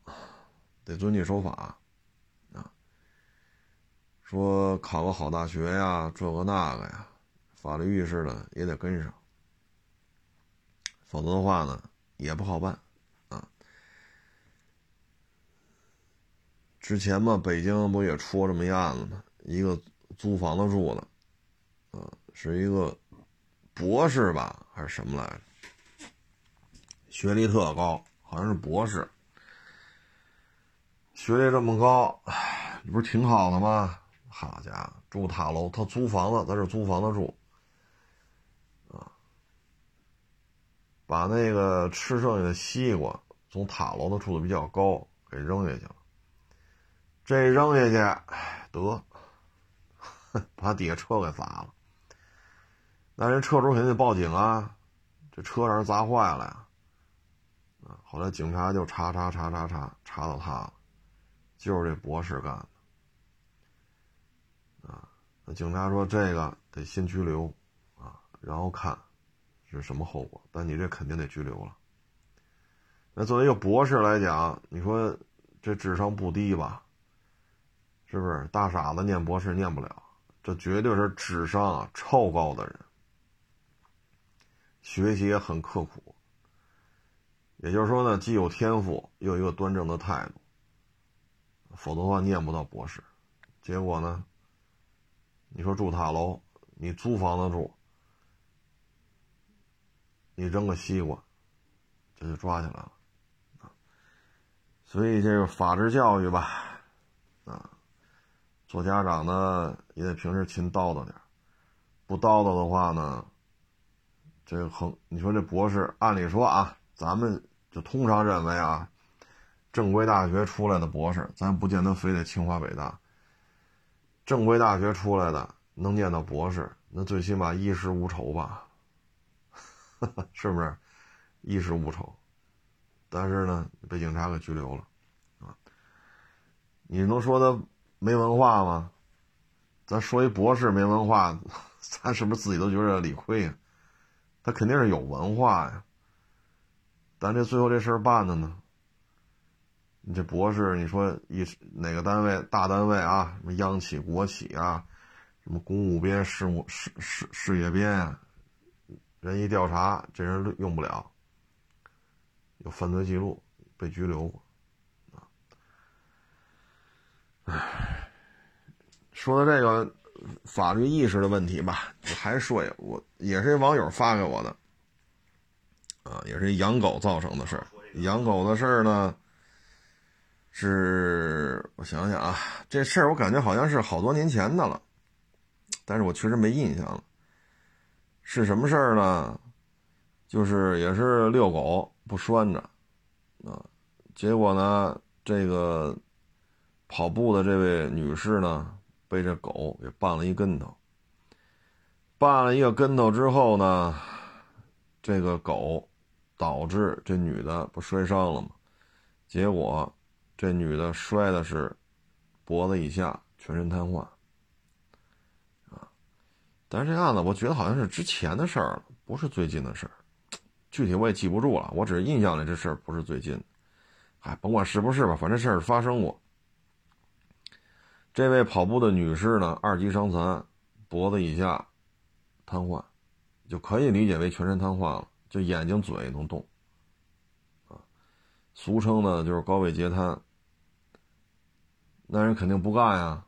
得遵纪守法。啊说考个好大学呀，这个那个呀，法律意识呢也得跟上，否则的话呢也不好办之前嘛，北京不也出这么一案子吗？一个租房子住的，啊，是一个博士吧，还是什么来着？学历特高，好像是博士，学历这么高，这不是挺好的吗？好家伙，住塔楼，他租房子，在这租房子住，啊，把那个吃剩下的西瓜从塔楼的住的比较高给扔下去了。这扔下去，得，把底下车给砸了。那人车主肯定报警啊，这车让人砸坏了呀。啊，后来警察就查查查查查，查到他了，就是这博士干的。啊那警察说：“这个得先拘留，啊，然后看是什么后果。但你这肯定得拘留了。那作为一个博士来讲，你说这智商不低吧？是不是？大傻子念博士念不了，这绝对是智商啊超高的人，学习也很刻苦。也就是说呢，既有天赋，又有一个端正的态度。否则的话，念不到博士。结果呢？”你说住塔楼，你租房子住，你扔个西瓜，这就抓起来了，所以这个法治教育吧，做家长的也得平时勤叨叨点不叨叨的话呢，这个很，你说这博士，按理说啊，咱们就通常认为啊，正规大学出来的博士，咱不见得非得清华北大。正规大学出来的能念到博士，那最起码衣食无愁吧？是不是？衣食无愁。但是呢，被警察给拘留了，啊！你能说他没文化吗？咱说一博士没文化，咱是不是自己都觉得理亏呀？他肯定是有文化呀。但这最后这事儿办的呢？你这博士，你说一哪个单位大单位啊？什么央企、国企啊？什么公务编、事务事事事业编啊？人一调查，这人用不了，有犯罪记录，被拘留过。啊，唉，说到这个法律意识的问题吧，还说一，我也是一网友发给我的，啊，也是养狗造成的事儿。养狗的事儿呢？是我想想啊，这事儿我感觉好像是好多年前的了，但是我确实没印象了。是什么事儿呢？就是也是遛狗不拴着，啊，结果呢，这个跑步的这位女士呢，被这狗给绊了一跟头。绊了一个跟头之后呢，这个狗导致这女的不摔伤了吗？结果。这女的摔的是脖子以下全身瘫痪，啊！但是这案子我觉得好像是之前的事儿了，不是最近的事儿，具体我也记不住了。我只是印象里这事儿不是最近，哎，甭管是不是吧，反正事儿发生过。这位跑步的女士呢，二级伤残，脖子以下瘫痪，就可以理解为全身瘫痪了，就眼睛嘴能动，啊，俗称呢就是高位截瘫。那人肯定不干呀，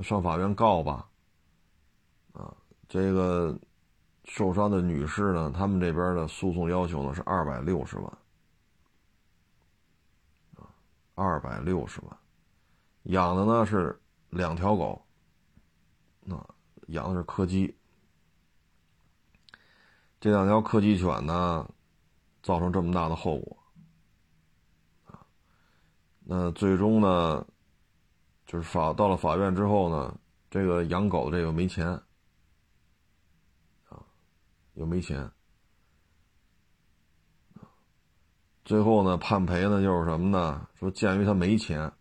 上法院告吧。啊，这个受伤的女士呢，他们这边的诉讼要求呢是二百六十万，啊，二百六十万，养的呢是两条狗，那，养的是柯基，这两条柯基犬呢，造成这么大的后果，那最终呢？就是法到了法院之后呢，这个养狗的这个没钱，啊，又没钱，最后呢，判赔呢就是什么呢？说鉴于他没钱，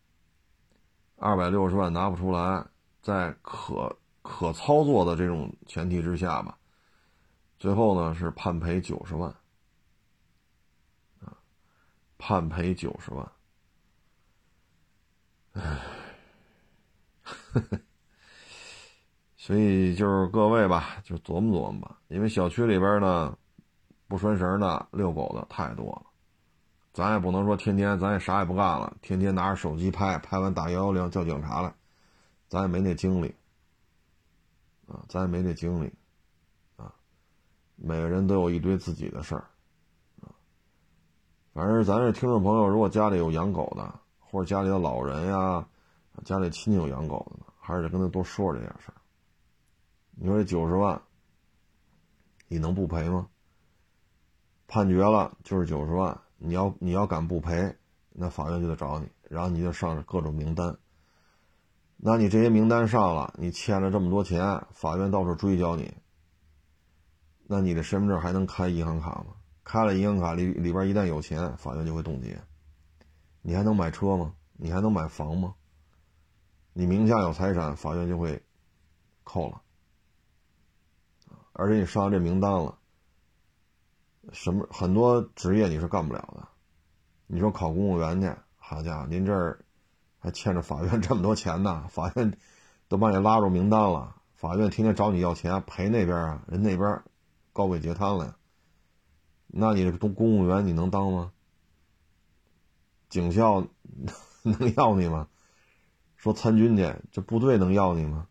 二百六十万拿不出来，在可可操作的这种前提之下吧，最后呢是判赔九十万，啊，判赔九十万，唉，所以就是各位吧，就琢磨琢磨吧，因为小区里边呢，不拴绳的、遛狗的太多了。咱也不能说天天咱也啥也不干了，天天拿着手机拍拍完打幺幺零叫警察来，咱也没那精力啊，咱也没那精力啊。每个人都有一堆自己的事儿啊。反正咱这听众朋友，如果家里有养狗的，或者家里的老人呀，家里亲戚有养狗的，还是得跟他多说说这件事儿。你说这九十万，你能不赔吗？判决了就是九十万。你要你要敢不赔，那法院就得找你，然后你就上各种名单。那你这些名单上了，你欠了这么多钱，法院到时候追缴你，那你的身份证还能开银行卡吗？开了银行卡里里边一旦有钱，法院就会冻结。你还能买车吗？你还能买房吗？你名下有财产，法院就会扣了。而且你上这名单了。什么很多职业你是干不了的，你说考公务员去，好家伙，您这儿还欠着法院这么多钱呢，法院都把你拉入名单了，法院天天找你要钱赔那边啊，人那边高位截瘫了，那你这公公务员你能当吗？警校 能要你吗？说参军去，这部队能要你吗？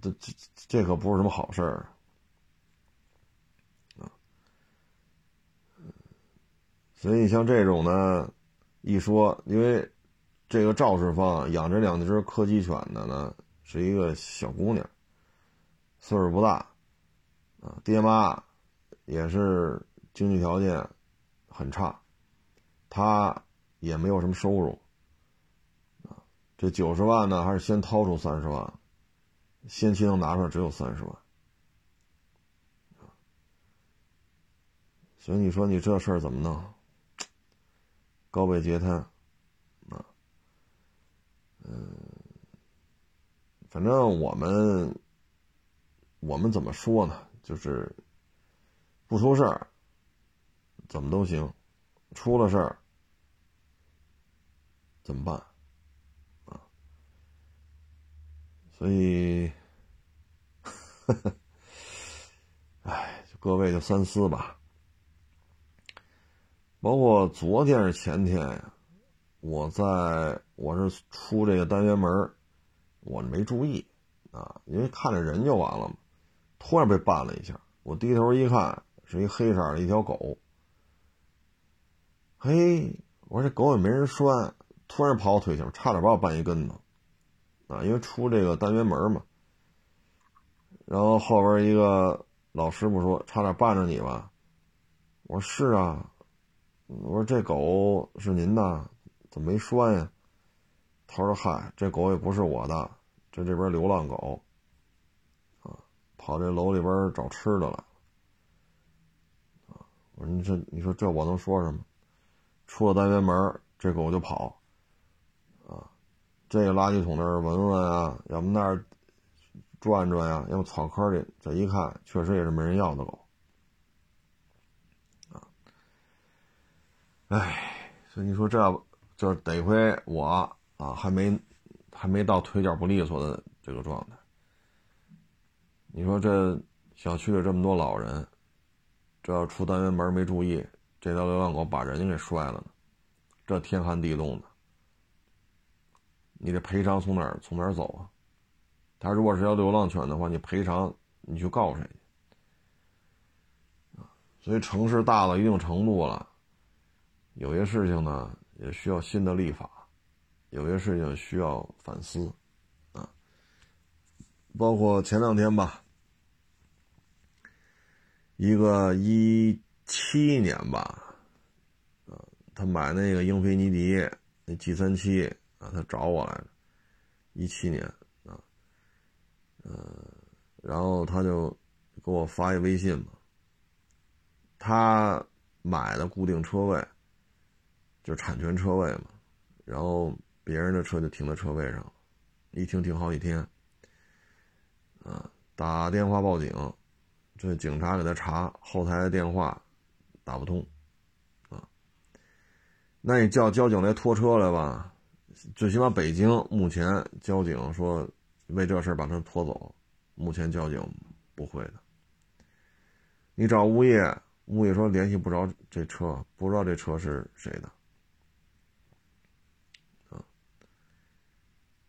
这这这可不是什么好事儿啊！所以像这种呢，一说，因为这个赵世芳养着两只柯基犬的呢，是一个小姑娘，岁数不大，啊，爹妈也是经济条件很差，他也没有什么收入，啊，这九十万呢，还是先掏出三十万。先期能拿出来只有三十万，所以你说你这事儿怎么弄？高位截瘫，啊，嗯，反正我们我们怎么说呢？就是不出事儿，怎么都行；出了事儿，怎么办？所以，哎，各位就三思吧。包括昨天是前天呀，我在我是出这个单元门，我没注意啊，因为看着人就完了嘛。突然被绊了一下，我低头一看，是一黑色的一条狗。嘿，我说这狗也没人拴，突然跑我腿上，差点把我绊一跟头。啊，因为出这个单元门嘛，然后后边一个老师傅说：“差点绊着你吧。”我说：“是啊。”我说：“这狗是您的，怎么没拴呀？”他说：“嗨，这狗也不是我的，这这边流浪狗，啊，跑这楼里边找吃的了。”啊，我说：“这，你说这我能说什么？出了单元门，这狗就跑。”这个垃圾桶那儿闻闻啊，要么那儿转转呀，要么草坑里，这一看，确实也是没人要的狗，啊，哎，所以你说这就是得亏我啊，还没还没到腿脚不利索的这个状态。你说这小区里这么多老人，这要出单元门没注意，这条流浪狗把人家给摔了呢，这天寒地冻的。你这赔偿从哪儿从哪儿走啊？他如果是条流浪犬的话，你赔偿你去告谁去？所以城市大到一定程度了，有些事情呢也需要新的立法，有些事情需要反思啊。包括前两天吧，一个一七年吧，他买那个英菲尼迪那 G 三七。啊，他找我来了，一七年啊，呃，然后他就给我发一微信嘛，他买的固定车位，就产权车位嘛，然后别人的车就停在车位上，一停停好几天，啊，打电话报警，这警察给他查，后台的电话打不通，啊，那你叫交警来拖车来吧，最起码北京目前交警说为这事把他拖走，目前交警不会的。你找物业，物业说联系不着这车，不知道这车是谁的，啊？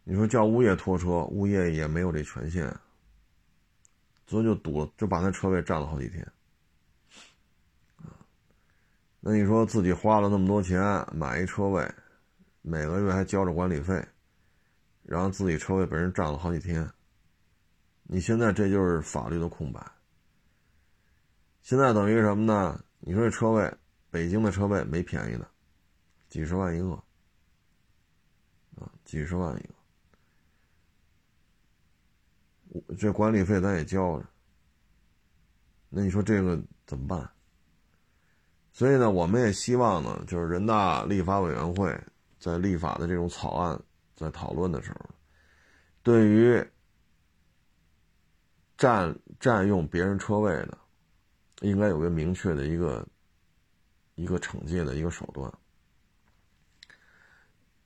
你说叫物业拖车，物业也没有这权限，所以就堵，就把那车位占了好几天，那你说自己花了那么多钱买一车位，每个月还交着管理费，然后自己车位被人占了好几天，你现在这就是法律的空白。现在等于什么呢？你说这车位，北京的车位没便宜的，几十万一个，啊，几十万一个，我这管理费咱也交着，那你说这个怎么办？所以呢，我们也希望呢，就是人大立法委员会在立法的这种草案在讨论的时候，对于占占用别人车位的。应该有个明确的一个一个惩戒的一个手段，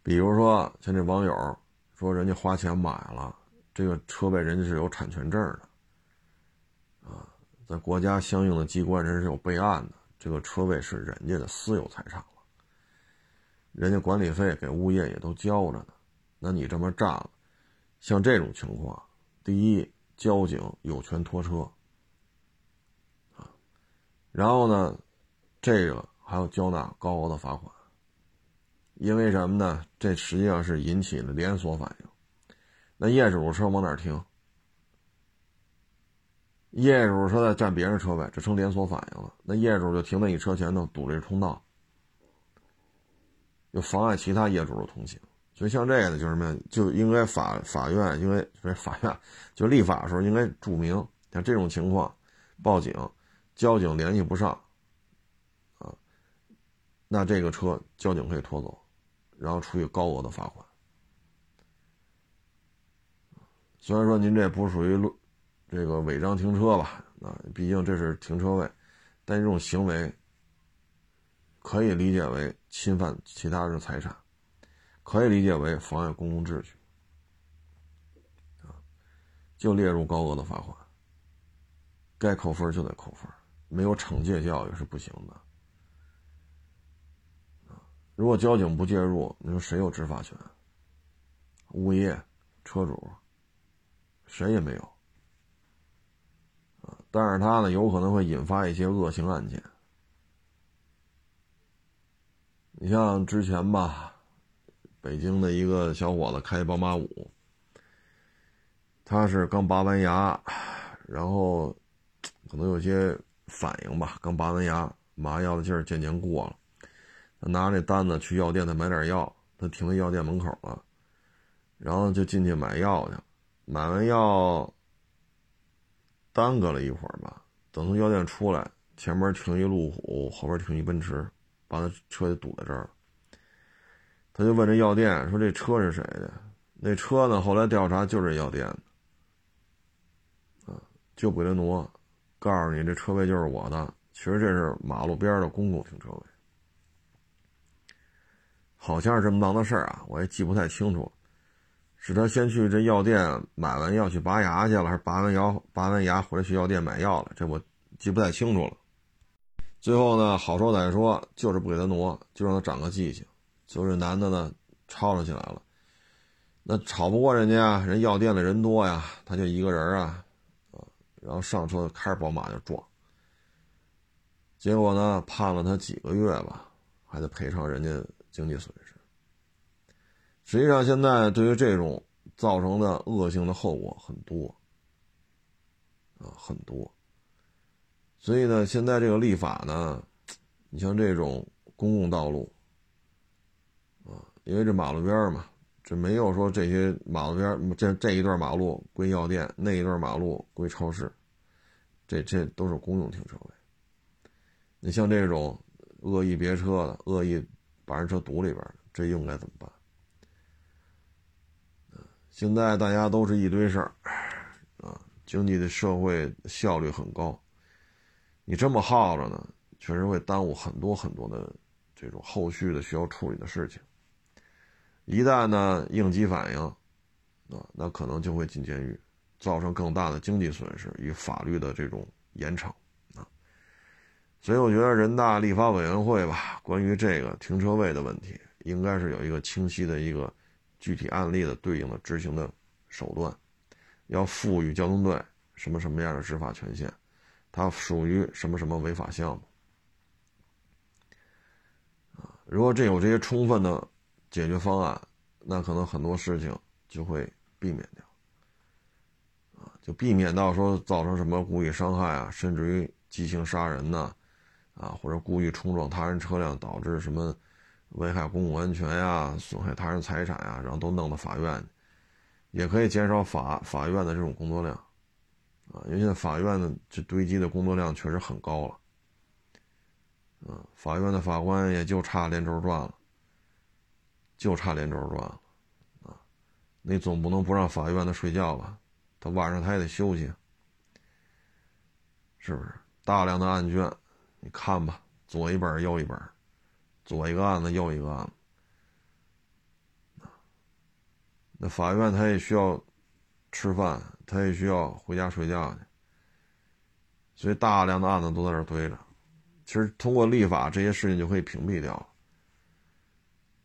比如说像这网友说，人家花钱买了这个车位，人家是有产权证的，啊，在国家相应的机关人是有备案的，这个车位是人家的私有财产，人家管理费给物业也都交着呢，那你这么炸了，像这种情况，第一，交警有权拖车。啊然后呢，这个还要交纳高额的罚款，因为什么呢？这实际上是引起了连锁反应。那业主车往哪停？业主车在占别人车位，这成连锁反应了。那业主就停在你车前头，堵这通道，又妨碍其他业主的通行。所以像这个呢，就是什么？就应该法法院，因为不是法院，就立法的时候应该注明，像这种情况，报警。交警联系不上，啊，那这个车交警可以拖走，然后处以高额的罚款。虽然说您这不属于路这个违章停车吧，啊，毕竟这是停车位，但这种行为可以理解为侵犯其他人的财产，可以理解为妨碍公共秩序，啊，就列入高额的罚款，该扣分就得扣分。没有惩戒教育是不行的，如果交警不介入，你说谁有执法权？物业、车主，谁也没有。但是他呢，有可能会引发一些恶性案件。你像之前吧，北京的一个小伙子开宝马五，他是刚拔完牙，然后可能有些。反应吧，刚拔完牙，麻药的劲儿渐渐过了。他拿着那单子去药店，他买点药。他停在药店门口了，然后就进去买药去。买完药，耽搁了一会儿吧。等从药店出来，前面停一路虎，后边停一奔驰，把他车就堵在这儿了。他就问这药店说：“这车是谁的？”那车呢？后来调查就是药店的，啊，就不给他挪。告诉你，这车位就是我的。其实这是马路边的公共停车位，好像是这么档的事儿啊，我也记不太清楚。是他先去这药店买完药去拔牙去了，还是拔完牙拔完牙回来去药店买药了？这我记不太清楚了。最后呢，好说歹说，就是不给他挪，就让他长个记性。最后这男的呢，吵吵起来了。那吵不过人家，人药店的人多呀，他就一个人啊。然后上车开着宝马就撞，结果呢判了他几个月吧，还得赔偿人家经济损失。实际上，现在对于这种造成的恶性的后果很多，啊很多。所以呢，现在这个立法呢，你像这种公共道路，啊，因为这马路边嘛。这没有说这些马路边这这一段马路归药店，那一段马路归超市，这这都是公用停车位。你像这种恶意别车的、恶意把人车堵里边这应该怎么办？现在大家都是一堆事儿，啊，经济的社会效率很高，你这么耗着呢，确实会耽误很多很多的这种后续的需要处理的事情。一旦呢应激反应，啊，那可能就会进监狱，造成更大的经济损失与法律的这种严惩，啊，所以我觉得人大立法委员会吧，关于这个停车位的问题，应该是有一个清晰的一个。具体案例的对应的执行的手段，要赋予交通队什么什么样的执法权限，它属于什么什么违法项目啊？如果这有这些充分的解决方案，那可能很多事情就会避免掉啊，就避免到说造成什么故意伤害啊，甚至于激情杀人呐，啊，或者故意冲撞他人车辆导致什么。危害公共安全呀，损害他人财产呀，然后都弄到法院，也可以减少法法院的这种工作量，啊，因为现在法院的这堆积的工作量确实很高了，啊，法院的法官也就差连轴转了，就差连轴转了，啊，你总不能不让法院的睡觉吧？他晚上他也得休息，是不是？大量的案卷，你看吧，左一本右一本。左一个案子，右一个案子，那法院他也需要吃饭，他也需要回家睡觉去，所以大量的案子都在这堆着。其实通过立法，这些事情就可以屏蔽掉。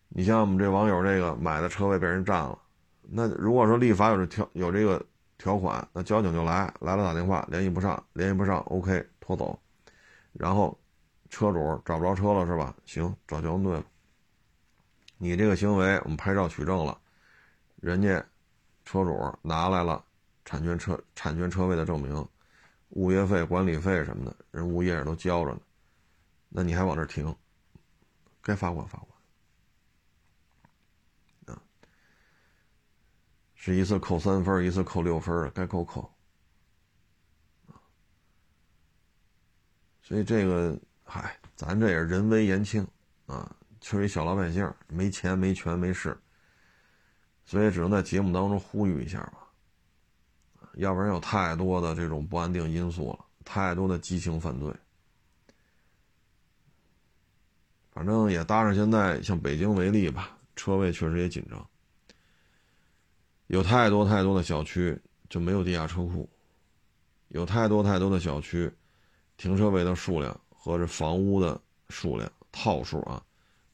你像我们这网友这个买的车位被人占了，那如果说立法有这条有这个条款，那交警就来，来了打电话联系不上，联系不上，OK 拖走，然后。车主找不着车了是吧？行，找交通队了。你这个行为我们拍照取证了，人家车主拿来了产权车产权车位的证明，物业费、管理费什么的，人物业都交着呢。那你还往这停？该罚款罚款啊！是一次扣三分，一次扣六分，该扣扣所以这个。嗨，咱这也是人微言轻啊，就是一小老百姓没钱没权没势，所以只能在节目当中呼吁一下吧。要不然有太多的这种不安定因素了，太多的激情犯罪。反正也搭上现在像北京为例吧，车位确实也紧张，有太多太多的小区就没有地下车库，有太多太多的小区，停车位的数量。和这房屋的数量套数啊，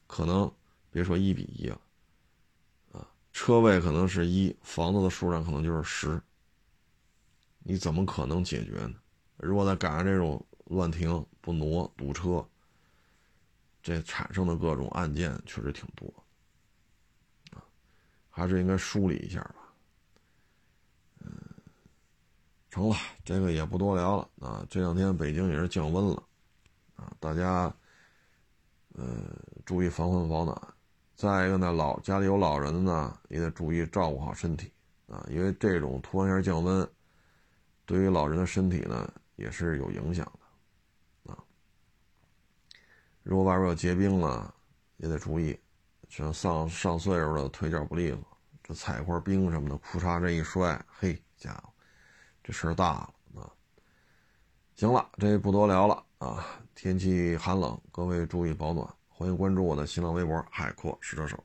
可能别说一比一了，啊，车位可能是一，房子的数量可能就是十。你怎么可能解决呢？如果再赶上这种乱停不挪堵车，这产生的各种案件确实挺多，啊，还是应该梳理一下吧。嗯，成了，这个也不多聊了啊。这两天北京也是降温了。啊，大家，呃，注意防寒保暖。再一个呢，老家里有老人的呢，也得注意照顾好身体啊，因为这种突然间降温，对于老人的身体呢也是有影响的啊。如果外边有结冰了，也得注意。像上上岁数的腿脚不利索，这踩块冰什么的，裤衩这一摔，嘿，家伙，这事儿大了啊。行了，这不多聊了啊。天气寒冷，各位注意保暖。欢迎关注我的新浪微博“海阔试车手”。